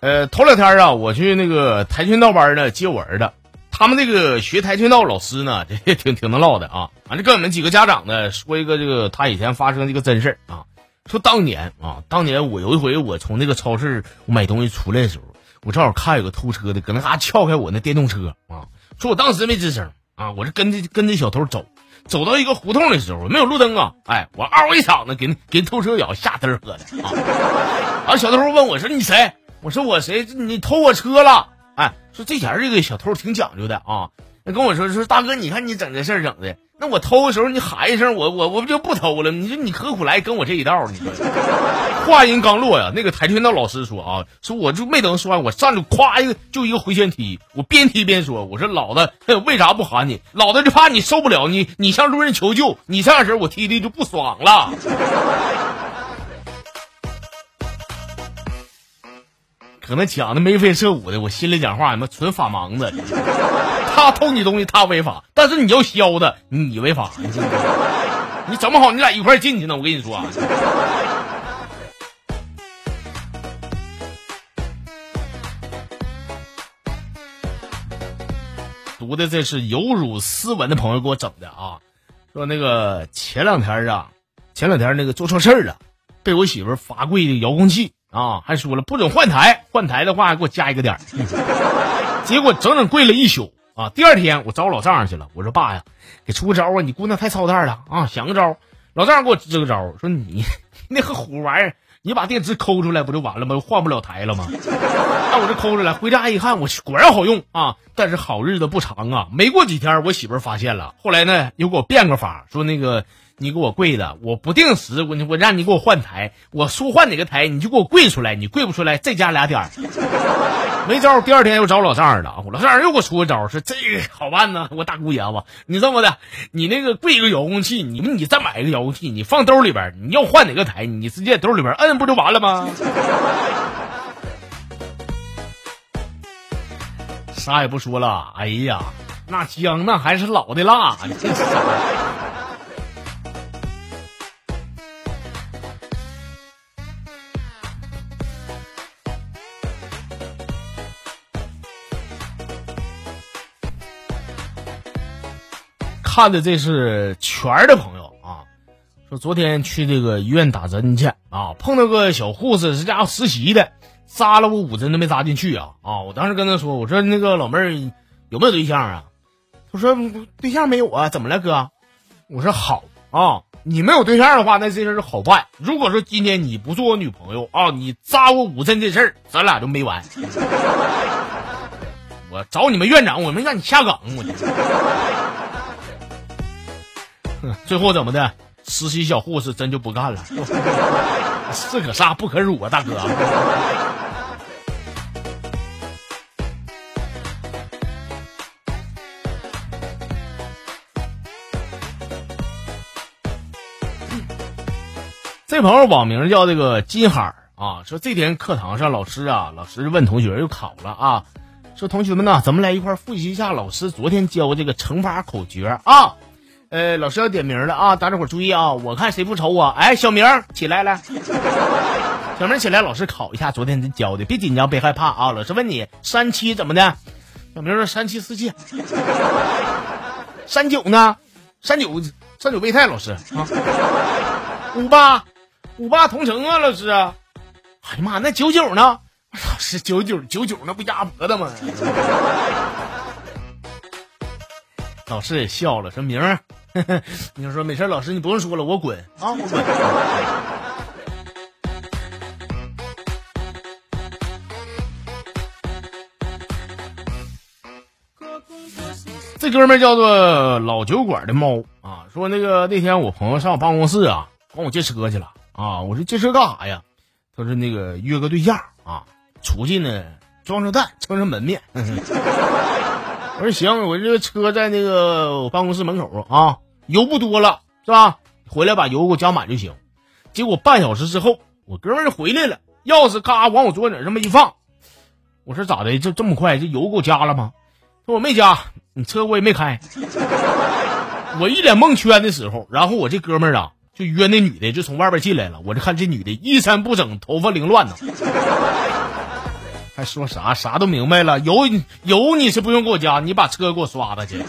呃，头两天啊，我去那个跆拳道班呢接我儿子，他们这个学跆拳道老师呢，也挺挺能唠的啊。反正跟我们几个家长呢说一个这个他以前发生的一个真事啊。说当年啊，当年我有一回我从那个超市我买东西出来的时候，我正好看有个偷车的搁那嘎撬开我那电动车啊。说我当时没吱声啊，我是跟着跟着小偷走，走到一个胡同的时候没有路灯啊，哎，我嗷一嗓子给给偷车咬吓嘚喝的啊。然后小偷问我说你谁？我说我谁？你偷我车了？哎，说这前这个小偷挺讲究的啊。那跟我说说大哥，你看你整这事儿整的，那我偷的时候你喊一声，我我我不就不偷了？你说你何苦来跟我这一道？你 说话音刚落呀，那个跆拳道老师说啊，说我就没等说完，我上去咵一个就一个回旋踢，我边踢边说，我说老子为啥不喊你？老子就怕你受不了，你你向路人求救，你这样式我踢的就不爽了。可能讲的眉飞色舞的，我心里讲话，你妈纯法盲子。他偷你东西，他违法，但是你要削他，你违法。你整不好，你俩一块进去呢。我跟你说啊，读的这是有辱斯文的朋友给我整的啊。说那个前两天啊，前两天那个做错事儿了，被我媳妇罚跪的遥控器。啊，还说了不准换台，换台的话给我加一个点儿。结果整整跪了一宿啊！第二天我找老丈人去了，我说爸呀，给出个招啊！你姑娘太操蛋了啊！想个招。老丈人给我支个招，说你 那个虎玩意儿，你把电池抠出来不就完了吗？换不了台了吗？那我这抠出来，回家一看，我果然好用啊！但是好日子不长啊，没过几天，我媳妇发现了，后来呢又给我变个法，说那个。你给我跪的，我不定时，我我让你给我换台，我说换哪个台，你就给我跪出来，你跪不出来再加俩点没招。第二天又找老丈人了，我老丈人又给我出个招，说这个好办呢，我大姑爷子，你这么的，你那个跪一个遥控器，你你再买一个遥控器，你放兜里边，你要换哪个台，你直接兜里边摁不就完了吗？啥也不说了，哎呀，那姜那还是老的辣，看的这是全儿的朋友啊，说昨天去这个医院打针去啊，碰到个小护士，这家伙实习的，扎了我五针都没扎进去啊啊！我当时跟他说，我说那个老妹儿有没有对象啊？他说对象没有啊，怎么了哥？我说好啊，你没有对象的话，那这事儿好办。如果说今天你不做我女朋友啊，你扎我五针这事儿，咱俩就没完。我找你们院长，我没让你下岗，我。最后怎么的？实习小护士真就不干了，是可杀不可辱啊，大哥！这朋友网名叫这个金海啊，说这天课堂上老师啊，老师问同学又考了啊，说同学们呐，咱们来一块复习一下老师昨天教这个乘法口诀啊。呃，老师要点名了啊！大家伙注意啊！我看谁不瞅我？哎，小明起来来，小明起来，老师考一下昨天教的，别紧张，别害怕啊！老师问你三七怎么的？小明说三七四七。三九呢？三九三九备胎，老师啊。五八五八同城啊，老师。哎呀妈，那九九呢？老师九九九九那不鸭脖子吗？老师也笑了，说明儿。你说没事，老师你不用说了，我滚啊！我滚。这哥们叫做老酒馆的猫啊，说那个那天我朋友上我办公室啊，管我借车去了啊。我说借车干啥呀？他说那个约个对象啊，出去呢装装蛋，撑撑门面。我说行，我这个车在那个我办公室门口啊。油不多了是吧？回来把油给我加满就行。结果半小时之后，我哥们儿回来了，钥匙咔往我桌子这么一放。我说咋的？这这么快，这油给我加了吗？说我没加，你车我也没开。我一脸蒙圈的时候，然后我这哥们儿啊就约那女的就从外边进来了。我就看这女的衣衫不整，头发凌乱呢。还说啥？啥都明白了。油油你是不用给我加，你把车给我刷了去。